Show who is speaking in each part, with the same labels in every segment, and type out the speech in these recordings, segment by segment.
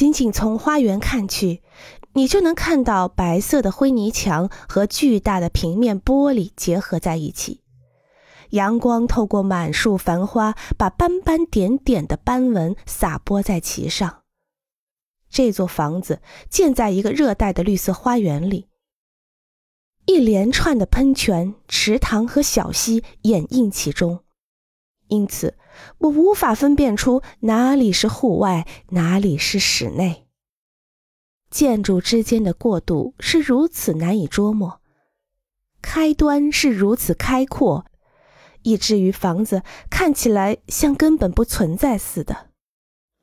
Speaker 1: 仅仅从花园看去，你就能看到白色的灰泥墙和巨大的平面玻璃结合在一起。阳光透过满树繁花，把斑斑点点的斑纹洒播在其上。这座房子建在一个热带的绿色花园里，一连串的喷泉、池塘和小溪掩映其中，因此我无法分辨出哪里是户外，哪里是室内。建筑之间的过渡是如此难以捉摸，开端是如此开阔。以至于房子看起来像根本不存在似的，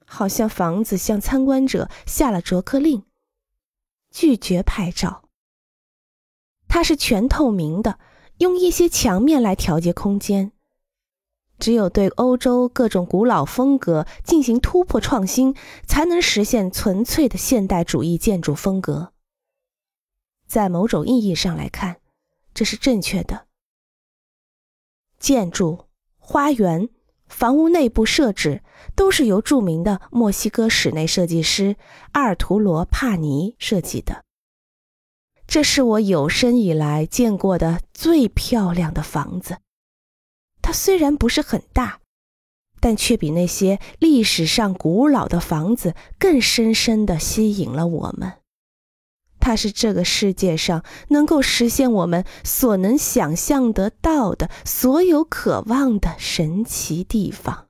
Speaker 1: 好像房子向参观者下了逐客令，拒绝拍照。它是全透明的，用一些墙面来调节空间。只有对欧洲各种古老风格进行突破创新，才能实现纯粹的现代主义建筑风格。在某种意义上来看，这是正确的。建筑、花园、房屋内部设置都是由著名的墨西哥室内设计师阿尔图罗·帕尼设计的。这是我有生以来见过的最漂亮的房子。它虽然不是很大，但却比那些历史上古老的房子更深深地吸引了我们。它是这个世界上能够实现我们所能想象得到的所有渴望的神奇地方。